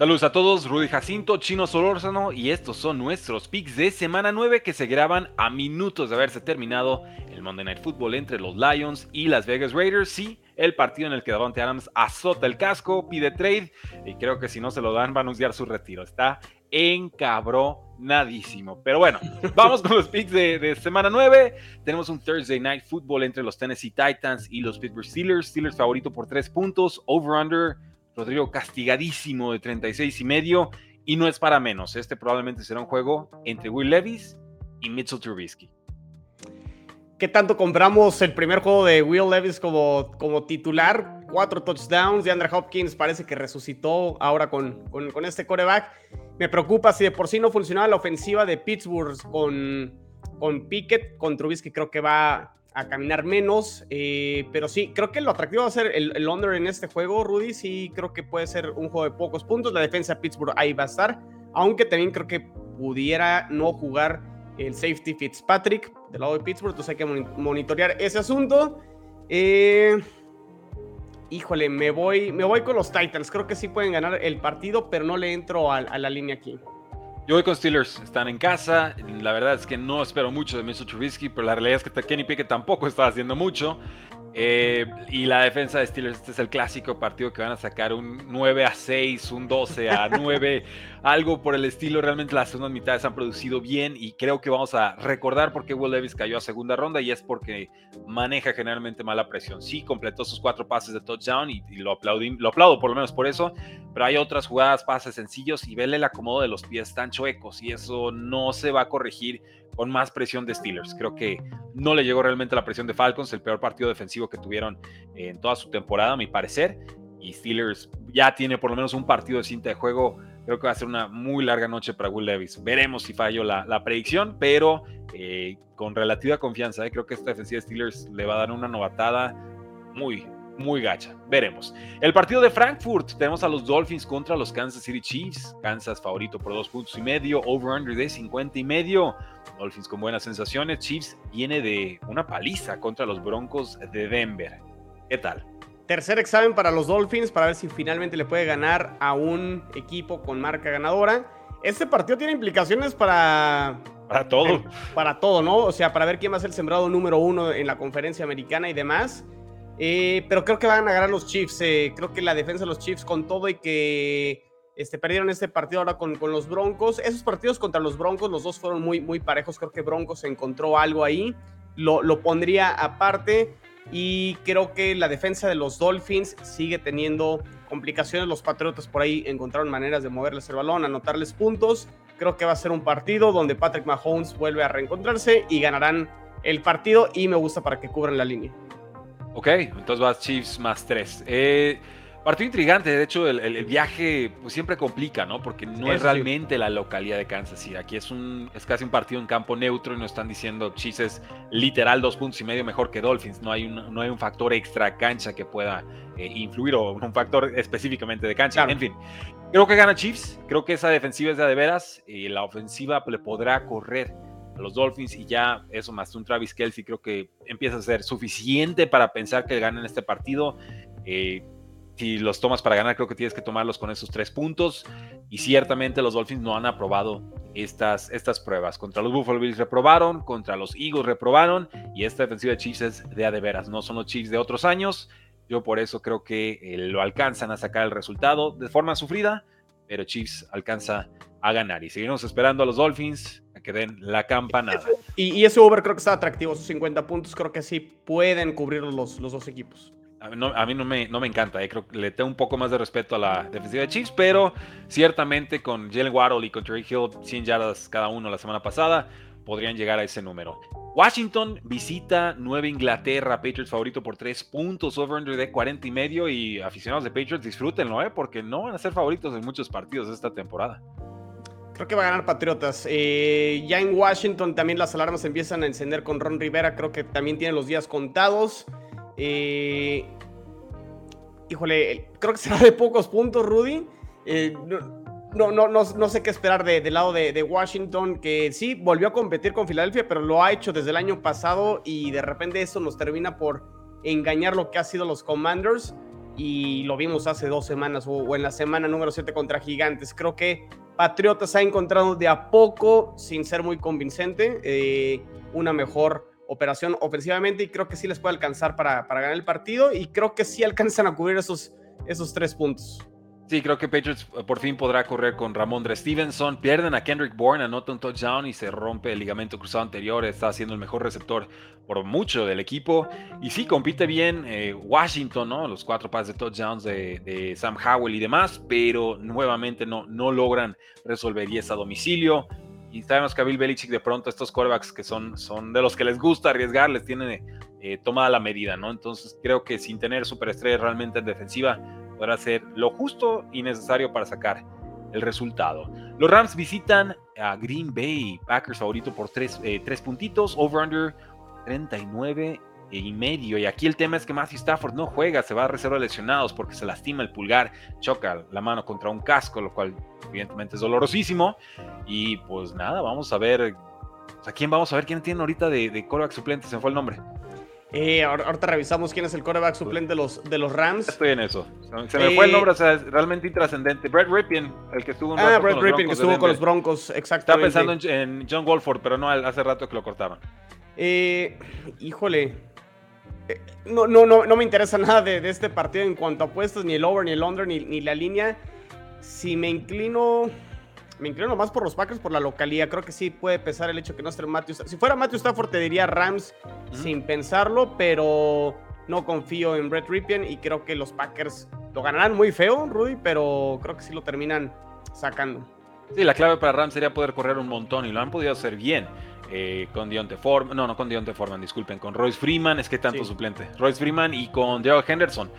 Saludos a todos, Rudy Jacinto, Chino Solórzano y estos son nuestros picks de semana 9 que se graban a minutos de haberse terminado el Monday Night Football entre los Lions y las Vegas Raiders. Sí, el partido en el que Davante Adams azota el casco, pide trade y creo que si no se lo dan va a anunciar su retiro. Está encabronadísimo. Pero bueno, vamos con los picks de, de, semana 9. Tenemos un Thursday Night Football entre los Tennessee Titans y los Pittsburgh Steelers. Steelers favorito por 3 puntos, over-under Rodrigo castigadísimo de 36 y medio. Y no es para menos. Este probablemente será un juego entre Will Levis y Mitchell Trubisky. ¿Qué tanto compramos el primer juego de Will Levis como, como titular? Cuatro touchdowns. De Andrew Hopkins parece que resucitó ahora con, con, este coreback. Me preocupa si de por sí no funcionaba la ofensiva de Pittsburgh con, con Pickett. Con Trubisky creo que va a caminar menos. Eh, pero sí, creo que lo atractivo va a ser el, el, under en este juego, Rudy. Sí, creo que puede ser un juego de pocos puntos. La defensa de Pittsburgh ahí va a estar. Aunque también creo que pudiera no jugar el safety Fitzpatrick del lado de Pittsburgh. Entonces hay que monitorear ese asunto. Eh, híjole, me voy, me voy con los Titans. Creo que sí pueden ganar el partido, pero no le entro a, a la línea aquí. Yo voy con Steelers, están en casa. La verdad es que no espero mucho de Mitchell Trubisky, pero la realidad es que Kenny Pickett tampoco está haciendo mucho. Eh, y la defensa de Steelers, este es el clásico partido que van a sacar un 9 a 6, un 12 a 9, algo por el estilo. Realmente las segundas mitades han producido bien y creo que vamos a recordar por qué Will Davis cayó a segunda ronda y es porque maneja generalmente mala presión. Sí, completó sus cuatro pases de touchdown y, y lo, aplaudí, lo aplaudo por lo menos por eso, pero hay otras jugadas, pases sencillos y vele el acomodo de los pies tan chuecos y eso no se va a corregir con más presión de Steelers. Creo que no le llegó realmente la presión de Falcons, el peor partido defensivo que tuvieron en toda su temporada, a mi parecer. Y Steelers ya tiene por lo menos un partido de cinta de juego. Creo que va a ser una muy larga noche para Will Levis. Veremos si fallo la, predicción, pero eh, con relativa confianza. Eh. Creo que esta defensiva de Steelers le va a dar una novatada muy, muy gacha. Veremos. El partido de Frankfurt, tenemos a los Dolphins contra los Kansas City Chiefs. Kansas favorito por dos puntos y medio, over-under de 50 y medio. Dolphins con buenas sensaciones. Chiefs viene de una paliza contra los Broncos de Denver. ¿Qué tal? Tercer examen para los Dolphins para ver si finalmente le puede ganar a un equipo con marca ganadora. Este partido tiene implicaciones para... Para todo. Para todo, ¿no? O sea, para ver quién va a ser el sembrado número uno en la conferencia americana y demás. Eh, pero creo que van a ganar los Chiefs. Eh, creo que la defensa de los Chiefs con todo y que este, perdieron este partido ahora con, los Broncos. Esos partidos contra los Broncos, los dos fueron muy, muy parejos. Creo que Broncos encontró algo ahí. Lo, lo pondría aparte. Y creo que la defensa de los Dolphins sigue teniendo complicaciones. Los Patriotas por ahí encontraron maneras de moverles el balón, anotarles puntos. Creo que va a ser un partido donde Patrick Mahomes vuelve a reencontrarse y ganarán el partido. Y me gusta para que cubran la línea. Ok, entonces vas Chiefs más 3. Eh, partido intrigante, de hecho el, el, viaje pues, siempre complica, ¿no? Porque no es realmente sí. la localidad de Kansas City. Aquí es, un, es casi un partido en campo neutro y nos están diciendo Chiefs es literal dos puntos y medio mejor que Dolphins. No hay un, no hay un factor extra cancha que pueda eh, influir o un factor específicamente de cancha. Claro. En fin, creo que gana Chiefs. Creo que esa defensiva es de, de veras. y la ofensiva le podrá correr los Dolphins y ya eso más un Travis Kelsey creo que empieza a ser suficiente para pensar que ganen este partido. Eh, si los tomas para ganar, creo que tienes que tomarlos con esos tres puntos. Y ciertamente los Dolphins no han aprobado estas, estas pruebas. Contra los Buffalo Bills reprobaron, contra los Eagles reprobaron. Y esta defensiva de Chiefs es de a de veras, no son los Chiefs de otros años. Yo por eso creo que eh, lo alcanzan a sacar el resultado de forma sufrida, pero Chiefs alcanza a ganar. Y seguimos esperando a los Dolphins a que den la campanada. Y, y ese over creo que está atractivo, sus 50 puntos, creo que sí pueden cubrir los, los dos equipos. A mí, no, a mí no, me, no, me, encanta, eh. creo que le tengo un poco más de respeto a la defensiva de Chiefs, pero ciertamente con Jalen Waddle y con Terry Hill, 100 yardas cada uno la semana pasada, podrían llegar a ese número. Washington visita Nueva Inglaterra, Patriots favorito por 3 puntos, over-under de 40 y medio, y aficionados de Patriots disfrútenlo, ¿eh? porque no van a ser favoritos en muchos partidos esta temporada. Creo que va a ganar Patriotas. Eh, ya en Washington también las alarmas empiezan a encender con Ron Rivera. Creo que también tiene los días contados. Eh, híjole, creo que será de pocos puntos, Rudy. Eh, no, no, no, sé qué esperar del lado de, Washington, que sí volvió a competir con Filadelfia, pero lo ha hecho desde el año pasado y de repente eso nos termina por engañar lo que ha sido los Commanders y lo vimos hace dos semanas o, en la semana número 7 contra Gigantes. Creo que Patriotas ha encontrado de a poco, sin ser muy convincente, eh, una mejor operación ofensivamente y creo que sí les puede alcanzar para, para ganar el partido y creo que sí alcanzan a cubrir esos, esos tres puntos. Sí, creo que Patriots eh, por fin podrá correr con Ramondre Stevenson. Pierden a Kendrick Bourne, anota un touchdown y se rompe el ligamento cruzado anterior. Está siendo el mejor receptor por mucho del equipo. Y sí, compite bien eh, Washington, ¿no? Los cuatro pases de touchdowns de, Sam Howell y demás, pero nuevamente no, no logran resolver y es a domicilio. Y sabemos que a Bill Belichick de pronto estos quarterbacks que son, son de los que les gusta arriesgar, les tiene eh, tomada la medida, ¿no? Entonces creo que sin tener superestrellas realmente en defensiva, podrá ser lo justo y necesario para sacar el resultado. Los Rams visitan a Green Bay, Packers favorito por tres, eh, puntitos, over-under 39 y medio. Y aquí el tema es que Matthew Stafford no juega, se va a reserva lesionados porque se lastima el pulgar, choca la mano contra un casco, lo cual evidentemente es dolorosísimo. Y pues nada, vamos a ver. ¿A quién vamos a ver? ¿Quién tiene ahorita de, de suplente? Se me fue el nombre. Eh, ahorita revisamos quién es el coreback suplente de los, de los Rams. Estoy en eso. Se me fue el nombre, o sea, es realmente intrascendente. Brad Ripien, el que estuvo, ah, Brad Ripien, que estuvo con los Broncos, exactamente. Estaba pensando en, John Wolford, pero no, hace rato que lo cortaban. Eh, híjole. Eh, no, no, no, no me interesa nada de, este partido en cuanto a apuestas, ni el over, ni el under, ni, ni la línea. Si me inclino me inclino más por los Packers por la localidad. Creo que sí puede pesar el hecho que no esté Matthew Si fuera Matthew Stafford, te diría Rams sin pensarlo, pero no confío en Brett Ripien y creo que los Packers lo ganarán muy feo, Rudy, pero creo que sí lo terminan sacando. Sí, la clave para Rams sería poder correr un montón y lo han podido hacer bien. Eh, con Dionte Foreman, no, no con Dionte Foreman, disculpen, con Royce Freeman, es que tanto suplente, Royce Freeman y con Daryl Henderson.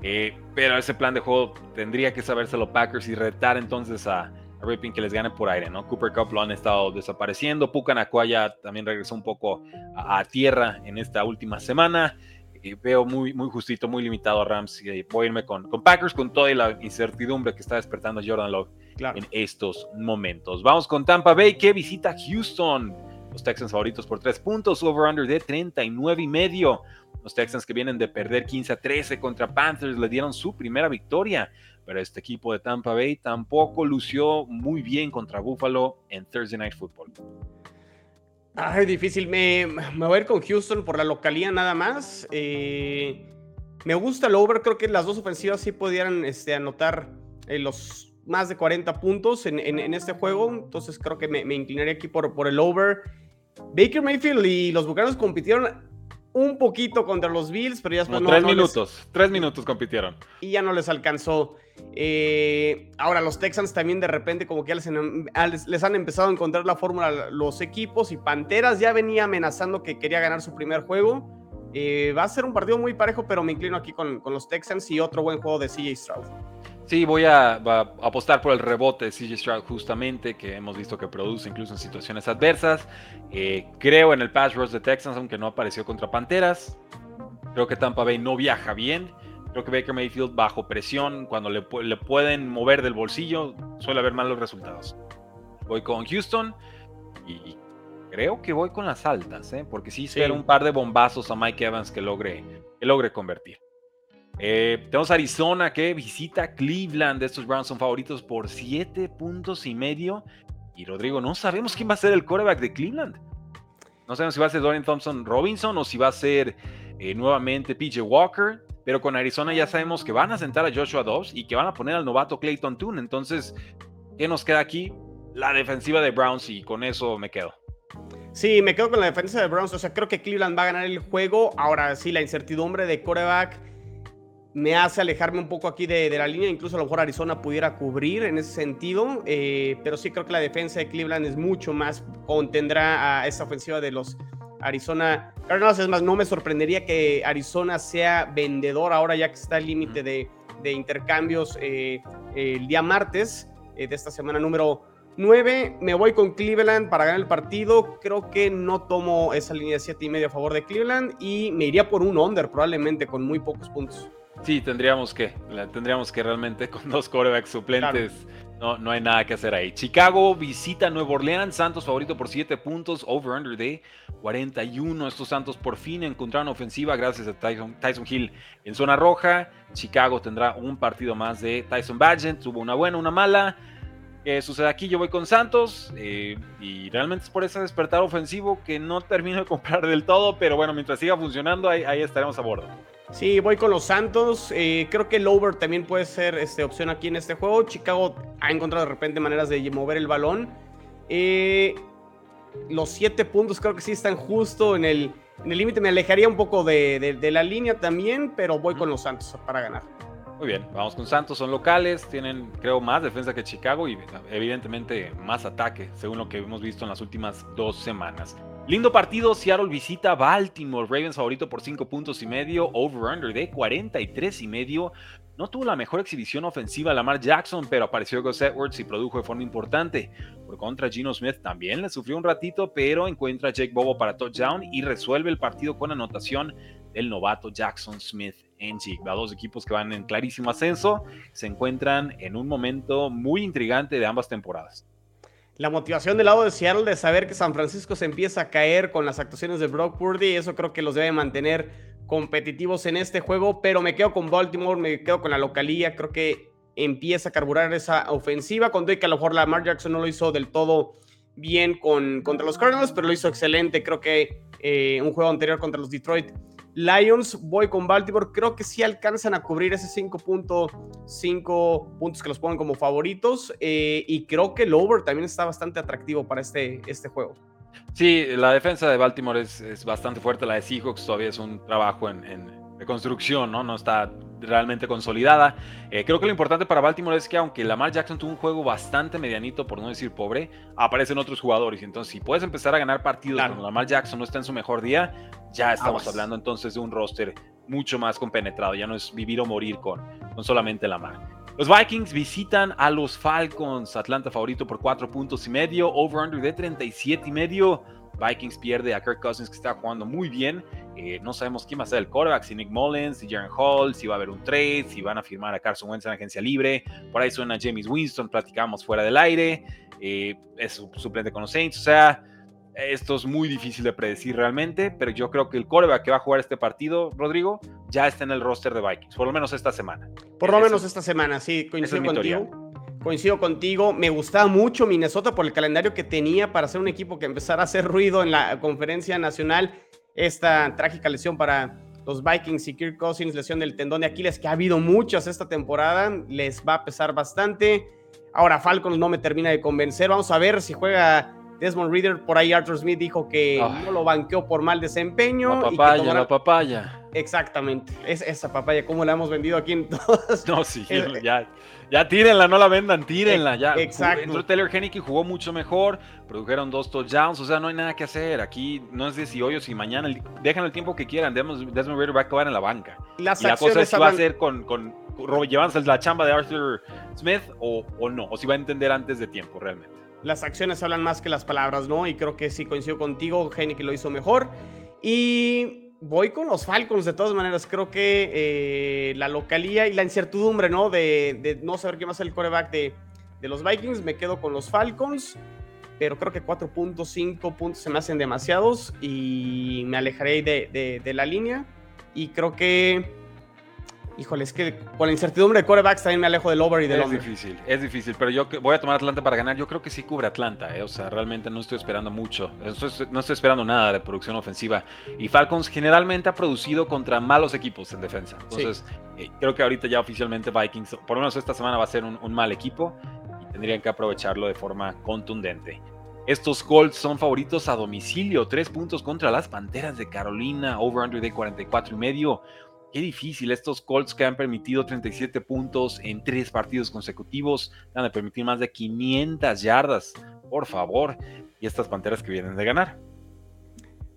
Eh, pero ese plan de juego tendría que sabérselo Packers y retar entonces a, Ripping que les gane por aire, ¿no? Cooper Cup lo han estado desapareciendo. Puka Nakua también regresó un poco a, tierra en esta última semana. veo muy, muy justito, muy limitado a Rams. Y voy a irme con, con Packers con toda la incertidumbre que está despertando Jordan Love en estos momentos. Vamos con Tampa Bay que visita Houston. Los Texans favoritos por tres puntos, over-under de 39 y medio. Los Texans que vienen de perder 15 a 13 contra Panthers le dieron su primera victoria pero este equipo de Tampa Bay tampoco lució muy bien contra Buffalo en Thursday Night Football. Ay, difícil. Me, me voy a ir con Houston por la localía nada más. Eh, me gusta el over. Creo que las dos ofensivas sí pudieran este, anotar eh, los más de 40 puntos en, este juego. Entonces creo que me, me, inclinaría aquí por, por el over. Baker Mayfield y los Bucaneros compitieron un poquito contra los Bills, pero ya después no, Tres minutos, tres minutos compitieron. Y ya no les alcanzó. Eh, ahora los Texans también de repente como que ya les, les, han empezado a encontrar la fórmula los equipos y Panteras ya venía amenazando que quería ganar su primer juego. Eh, va a ser un partido muy parejo, pero me inclino aquí con, con los Texans y otro buen juego de CJ Stroud. Sí, voy a, apostar por el rebote de CJ Stroud justamente, que hemos visto que produce incluso en situaciones adversas. Eh, creo en el pass rush de Texans, aunque no apareció contra Panteras. Creo que Tampa Bay no viaja bien. Creo que Baker Mayfield bajo presión, cuando le, pueden mover del bolsillo, suele haber malos resultados. Voy con Houston y creo que voy con las altas, ¿eh? porque sí espero un par de bombazos a Mike Evans que logre, que logre convertir. Eh, tenemos Arizona que visita Cleveland. Estos Browns son favoritos por 7 puntos y medio. Y Rodrigo, no sabemos quién va a ser el quarterback de Cleveland. No sabemos si va a ser Dorian Thompson Robinson o si va a ser eh, nuevamente PJ Walker. Pero con Arizona ya sabemos que van a sentar a Joshua Dobbs y que van a poner al novato Clayton Toon. Entonces, ¿qué nos queda aquí? La defensiva de Browns y con eso me quedo. Sí, me quedo con la defensa de Browns. O sea, creo que Cleveland va a ganar el juego. Ahora sí, la incertidumbre de quarterback me hace alejarme un poco aquí de, la línea. Incluso a lo mejor Arizona pudiera cubrir en ese sentido. Eh, pero sí creo que la defensa de Cleveland es mucho más, contendrá a esa ofensiva de los Arizona Cardinals. Es más, no me sorprendería que Arizona sea vendedor ahora ya que está el límite de, intercambios eh, el día martes eh, de esta semana número 9, me voy con Cleveland para ganar el partido. Creo que no tomo esa línea de 7 y medio a favor de Cleveland y me iría por un under probablemente con muy pocos puntos. Sí, tendríamos que, tendríamos que realmente con dos corebacks suplentes. No, no hay nada que hacer ahí. Chicago visita Nueva Orleans, Santos favorito por 7 puntos, over-under de 41. Estos Santos por fin encontraron ofensiva gracias a Tyson, Tyson, Hill en zona roja. Chicago tendrá un partido más de Tyson Badgett, tuvo una buena, una mala. ¿Qué sucede aquí? Yo voy con Santos eh, y realmente es por ese despertar ofensivo que no termino de comprar del todo, pero bueno, mientras siga funcionando, ahí, ahí estaremos a bordo. Sí, voy con los Santos. Eh, creo que el over también puede ser este, opción aquí en este juego. Chicago ha encontrado de repente maneras de mover el balón. Eh, los siete puntos creo que sí están justo en el límite. Me alejaría un poco de, la línea también, pero voy con los Santos para ganar. Muy bien, vamos con Santos, son locales, tienen creo más defensa que Chicago y evidentemente más ataque, según lo que hemos visto en las últimas dos semanas. Lindo partido, Seattle visita Baltimore, Ravens favorito por 5 puntos y medio, over-under de 43 y medio. No tuvo la mejor exhibición ofensiva Lamar Jackson, pero apareció Gus Edwards y produjo de forma importante. Por contra, Gino Smith también le sufrió un ratito, pero encuentra a Jake Bobo para touchdown y resuelve el partido con anotación del novato Jackson Smith en. Dos equipos que van en clarísimo ascenso, se encuentran en un momento muy intrigante de ambas temporadas. La motivación del lado de Seattle de saber que San Francisco se empieza a caer con las actuaciones de Brock Purdy, eso creo que los debe mantener competitivos en este juego, pero me quedo con Baltimore, me quedo con la localía, creo que empieza a carburar esa ofensiva, con que a lo mejor Lamar Jackson no lo hizo del todo bien con, contra los Cardinals, pero lo hizo excelente, creo que eh, un juego anterior contra los Detroit Lions, voy con Baltimore. Creo que sí alcanzan a cubrir ese 5.5 puntos que los ponen como favoritos. Eh, y creo que el over también está bastante atractivo para este, este juego. Sí, la defensa de Baltimore es, bastante fuerte. La de Seahawks todavía es un trabajo en, en construcción, ¿no? No está realmente consolidada. Eh, creo que lo importante para Baltimore es que aunque Lamar Jackson tuvo un juego bastante medianito, por no decir pobre, aparecen otros jugadores. Entonces, si puedes empezar a ganar partidos cuando Lamar Jackson no está en su mejor día, ya estamos hablando entonces de un roster mucho más compenetrado. Ya no es vivir o morir con, con solamente Lamar. Los Vikings visitan a los Falcons. Atlanta favorito por 4 puntos y medio. Over-under de 37 y medio. Vikings pierde a Kirk Cousins, que está jugando muy bien. Eh, no sabemos quién va a ser el quarterback, si Nick Mullins, si Jaren Hall, si va a haber un trade, si van a firmar a Carson Wentz en agencia libre. Por ahí suena James Winston, platicamos fuera del aire. Eh, es suplente con los Saints. O sea, esto es muy difícil de predecir realmente, pero yo creo que el quarterback que va a jugar este partido, Rodrigo, ya está en el roster de Vikings, por lo menos esta semana. Por lo menos esta semana, sí, coincido contigo. Coincido contigo, me gustaba mucho Minnesota por el calendario que tenía para ser un equipo que empezara a hacer ruido en la conferencia nacional. Esta trágica lesión para los Vikings y Kirk Cousins, lesión del tendón de Aquiles, que ha habido muchas esta temporada, les va a pesar bastante. Ahora Falcons no me termina de convencer. Vamos a ver si juega Desmond Reader. Por ahí Arthur Smith dijo que no lo banqueó por mal desempeño. La papaya, la papaya. Exactamente. Es esa papaya, como la hemos vendido aquí en todos. No, sí, ya. Ya tírenla, no la vendan, tírenla. Ya. Exacto. Entró Taylor Henneke jugó mucho mejor, produjeron dos touchdowns, o sea, no hay nada que hacer. Aquí no es de si hoy o si mañana, dejan el tiempo que quieran. Desmond Reader va a acabar en la banca. Las y la cosa es si va a ser con, con, llevándose la chamba de Arthur Smith o, o no, o si va a entender antes de tiempo realmente. Las acciones hablan más que las palabras, ¿no? Y creo que sí coincido contigo, Henneke lo hizo mejor. Y voy con los Falcons de todas maneras. Creo que eh, la localía y la incertidumbre, ¿no? De, no saber quién va a ser el coreback de, los Vikings, me quedo con los Falcons. Pero creo que 4.5 puntos se me hacen demasiados y me alejaré de, de la línea. Y creo que híjole, es que con la incertidumbre de corebacks también me alejo del over y del Es difícil, es difícil, pero yo voy a tomar Atlanta para ganar. Yo creo que sí cubre Atlanta, eh, o sea, realmente no estoy esperando mucho. no estoy esperando nada de producción ofensiva. Y Falcons generalmente ha producido contra malos equipos en defensa. Entonces, eh, creo que ahorita ya oficialmente Vikings, por lo menos esta semana va a ser un, mal equipo y tendrían que aprovecharlo de forma contundente. Estos Colts son favoritos a domicilio, tres puntos contra las Panteras de Carolina, over-under de 44 y medio. Qué difícil estos Colts que han permitido 37 puntos en tres partidos consecutivos, van a permitir más de 500 yardas, por favor, y estas Panteras que vienen de ganar.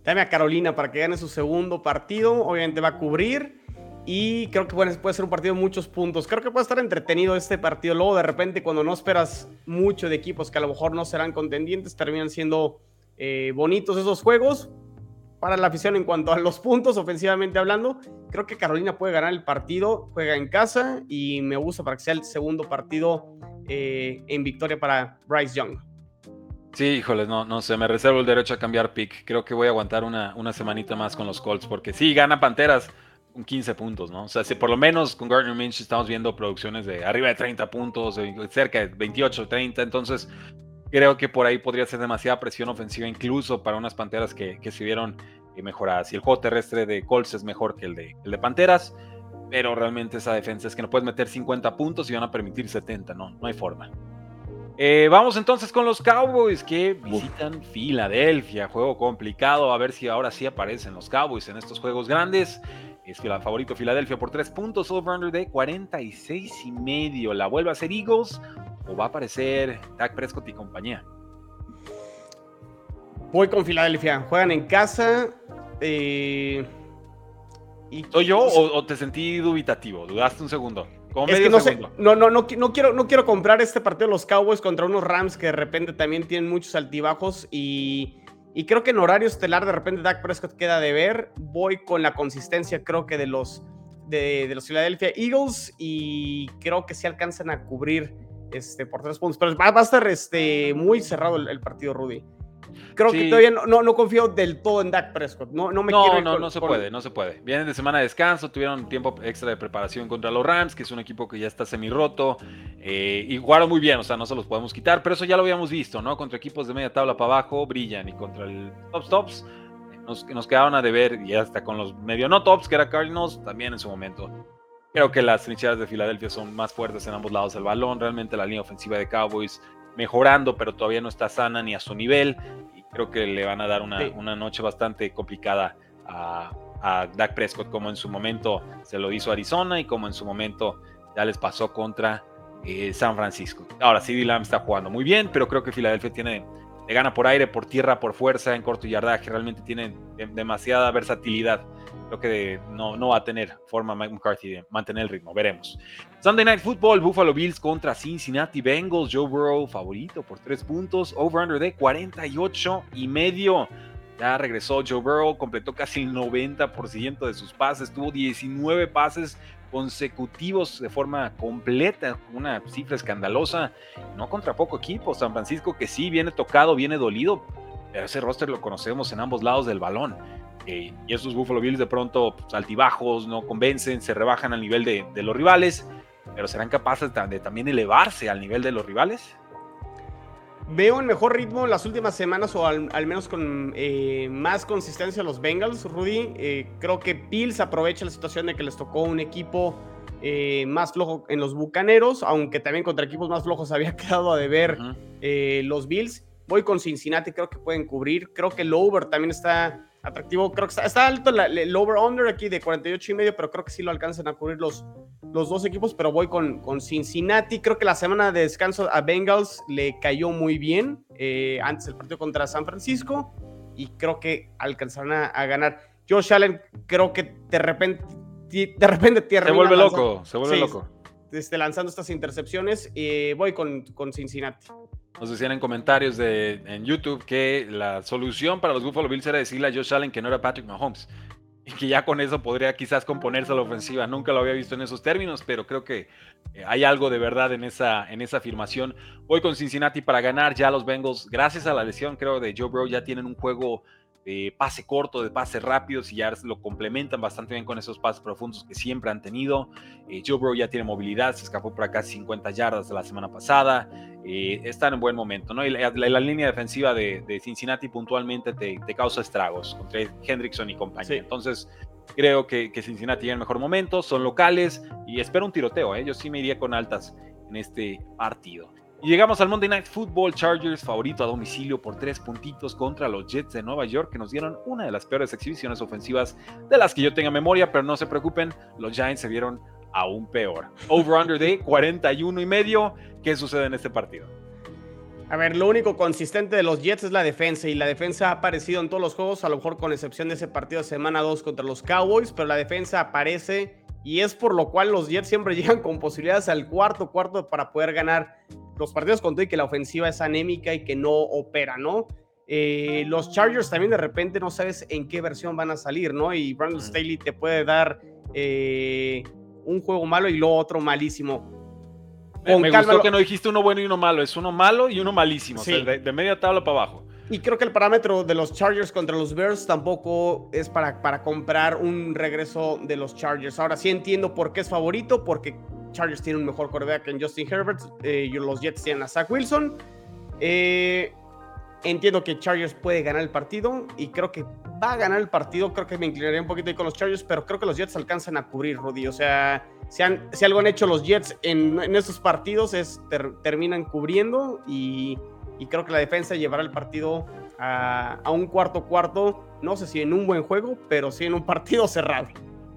Dame a Carolina para que gane su segundo partido, obviamente va a cubrir. Y creo que puede ser un partido de muchos puntos. Creo que puede estar entretenido este partido. Luego, de repente, cuando no esperas mucho de equipos que a lo mejor no serán contendientes, terminan siendo eh, bonitos esos juegos. Para la afición, en cuanto a los puntos, ofensivamente hablando, creo que Carolina puede ganar el partido. Juega en casa y me gusta para que sea el segundo partido eh, en victoria para Bryce Young. Sí, híjoles, no, no sé, me reservo el derecho a cambiar pick. Creo que voy a aguantar una, una semanita más con los Colts, porque sí, gana Panteras con 15 puntos, ¿no? O sea, si por lo menos con Gardner Minch estamos viendo producciones de arriba de 30 puntos, cerca de 28, 30, entonces creo que por ahí podría ser demasiada presión ofensiva, incluso para unas Panteras que, que se vieron eh, mejoradas. Y el juego terrestre de Colts es mejor que el de, el de Panteras, pero realmente esa defensa es que no puedes meter 50 puntos y van a permitir 70, no, no hay forma. Eh, vamos entonces con los Cowboys que visitan Filadelfia. Juego complicado. A ver si ahora sí aparecen los Cowboys en estos juegos grandes. Es que la favorito Filadelfia por 3 puntos. Over-under de 46 y medio. ¿La vuelve a hacer Eagles o va a aparecer Dak Prescott y compañía? Voy con Filadelfia. Juegan en casa. Eh, y... ¿Soy yo o, o te sentí dubitativo? ¿Dudaste un segundo? es que no, sé, no, no, no, no, quiero, no quiero comprar este partido de los Cowboys contra unos Rams que de repente también tienen muchos altibajos y, y creo que en horario estelar de repente Dak Prescott queda de ver. Voy con la consistencia creo que de los, de, los Philadelphia Eagles y creo que sí alcanzan a cubrir este, por tres puntos. Pero va, a estar este, muy cerrado el partido, Rudy. Creo que todavía no, no, confío del todo en Dak Prescott. No, no me no, No, no se puede, no se puede. Vienen de semana de descanso, tuvieron tiempo extra de preparación contra los Rams, que es un equipo que ya está semi roto. Eh, y jugaron muy bien, o sea, no se los podemos quitar, pero eso ya lo habíamos visto, ¿no? Contra equipos de media tabla para abajo brillan y contra el Tops Tops nos, nos quedaron a deber y hasta con los medio no tops, que era Cardinals, también en su momento. Creo que las trincheras de Filadelfia son más fuertes en ambos lados del balón. Realmente la línea ofensiva de Cowboys mejorando, pero todavía no está sana ni a su nivel creo que le van a dar una, una noche bastante complicada a, a, Dak Prescott, como en su momento se lo hizo Arizona y como en su momento ya les pasó contra eh, San Francisco. Ahora, CD Lamb está jugando muy bien, pero creo que Filadelfia tiene, le gana por aire, por tierra, por fuerza, en corto yardaje, realmente tiene demasiada versatilidad creo que no, no va a tener forma Mike McCarthy de mantener el ritmo. Veremos. Sunday Night Football, Buffalo Bills contra Cincinnati Bengals. Joe Burrow favorito por tres puntos. Over-under de 48 y medio. Ya regresó Joe Burrow, completó casi el 90% de sus pases. Tuvo 19 pases consecutivos de forma completa, una cifra escandalosa. No contra poco equipo. San Francisco que sí viene tocado, viene dolido. Ese roster lo conocemos en ambos lados del balón y esos Buffalo Bills de pronto pues, altibajos, no convencen, se rebajan al nivel de, los rivales, pero serán capaces de, también elevarse al nivel de los rivales. Veo en mejor ritmo las últimas semanas o al, menos con eh, más consistencia los Bengals, Rudy. Eh, creo que Bills aprovecha la situación de que les tocó un equipo eh, más flojo en los Bucaneros, aunque también contra equipos más flojos había quedado a deber los Bills. Voy con Cincinnati, creo que pueden cubrir. Creo que el over también está atractivo. Creo que está, alto el over-under aquí de 48 y medio, pero creo que sí lo alcanzan a cubrir los, los dos equipos. Pero voy con, con Cincinnati. Creo que la semana de descanso a Bengals le cayó muy bien eh, antes del partido contra San Francisco y creo que alcanzarán a, ganar. Josh Allen, creo que de repente, de repente Se vuelve loco, se vuelve loco. Este, lanzando estas intercepciones. Eh, voy con, con Cincinnati. Nos decían en comentarios de, en YouTube que la solución para los Buffalo Bills era decirle a Josh Allen que no era Patrick Mahomes. Y que ya con eso podría quizás componerse a la ofensiva. Nunca lo había visto en esos términos, pero creo que eh, hay algo de verdad en esa, en esa afirmación. Voy con Cincinnati para ganar ya los Bengals. Gracias a la lesión, creo, de Joe Burrow, ya tienen un juego de pase corto, de pase rápidos y ya lo complementan bastante bien con esos pases profundos que siempre han tenido. Eh, Joe Burrow ya tiene movilidad, se escapó por acá 50 yardas de la semana pasada. Eh, están en buen momento, ¿no? Y la, línea defensiva de, Cincinnati puntualmente te, causa estragos contra Hendrickson y compañía. Entonces, creo que, Cincinnati tiene el mejor momento, son locales y espero un tiroteo, ¿eh? Yo sí me iría con altas en este partido. Llegamos al Monday Night Football Chargers, favorito a domicilio por tres puntitos contra los Jets de Nueva York, que nos dieron una de las peores exhibiciones ofensivas de las que yo tenga memoria, pero no se preocupen, los Giants se vieron aún peor. Over-under de 41 y medio. ¿Qué sucede en este partido? A ver, lo único consistente de los Jets es la defensa y la defensa ha aparecido en todos los juegos, a lo mejor con excepción de ese partido de semana 2 contra los Cowboys, pero la defensa aparece y es por lo cual los Jets siempre llegan con posibilidades al cuarto cuarto para poder ganar los partidos con todo y que la ofensiva es anémica y que no opera, ¿no? Eh, los Chargers también de repente no sabes en qué versión van a salir, ¿no? Y Brandon Staley te puede dar eh, un juego malo y luego otro malísimo. me, gustó que no dijiste uno bueno y uno malo, es uno malo y uno malísimo, de, media tabla para abajo. Y creo que el parámetro de los Chargers contra los Bears tampoco es para, para comprar un regreso de los Chargers. Ahora sí entiendo por qué es favorito, porque Chargers tiene un mejor quarterback en Justin Herbert, eh, y los Jets tienen a Zach Wilson. Eh, entiendo que Chargers puede ganar el partido y creo que va a ganar el partido. Creo que me inclinaría un poquito ahí con los Chargers, pero creo que los Jets alcanzan a cubrir, Rudy. O sea, si, algo han hecho los Jets en, en estos partidos es terminan cubriendo y, y, creo que la defensa llevará el partido a, un cuarto cuarto. No sé si en un buen juego, pero sí en un partido cerrado.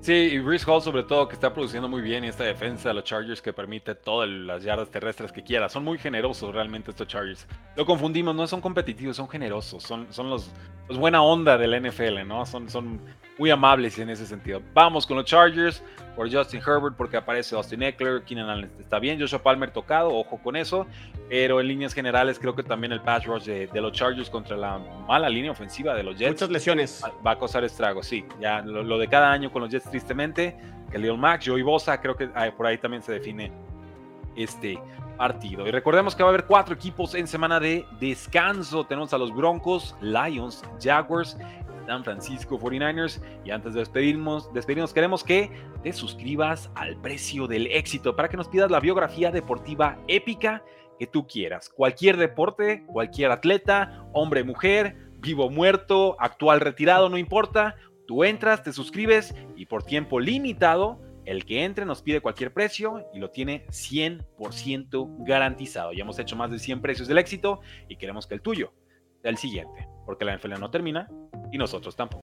Sí, y Bruce Hall sobre todo que está produciendo muy bien y esta defensa de los Chargers que permite todas las yardas terrestres que quiera. Son muy generosos realmente estos Chargers. Lo confundimos, no son competitivos, son generosos, son, son los, los buena onda del NFL, ¿no? Son, son muy amables en ese sentido. Vamos con los Chargers por Justin Herbert porque aparece Austin Eckler, Keenan Allen está bien, Joshua Palmer tocado, ojo con eso, pero en líneas generales creo que también el pass rush de, los Chargers contra la mala línea ofensiva de los Jets. Muchas lesiones. Va a causar estragos, sí. Ya lo, de cada año con los Jets tristemente, que Leo Max, Joey Bosa, creo que por ahí también se define este partido. Y recordemos que va a haber cuatro equipos en semana de descanso. Tenemos a los Broncos, Lions, Jaguars San Francisco 49ers. Y antes de despedirnos, despedirnos, queremos que te suscribas al precio del éxito para que nos pidas la biografía deportiva épica que tú quieras. Cualquier deporte, cualquier atleta, hombre, mujer, vivo, muerto, actual, retirado, no importa. Tú entras, te suscribes y por tiempo limitado, el que entre nos pide cualquier precio y lo tiene 100% garantizado. Ya hemos hecho más de 100 precios del éxito y queremos que el tuyo sea el siguiente, porque la NFL no termina y nosotros tampoco.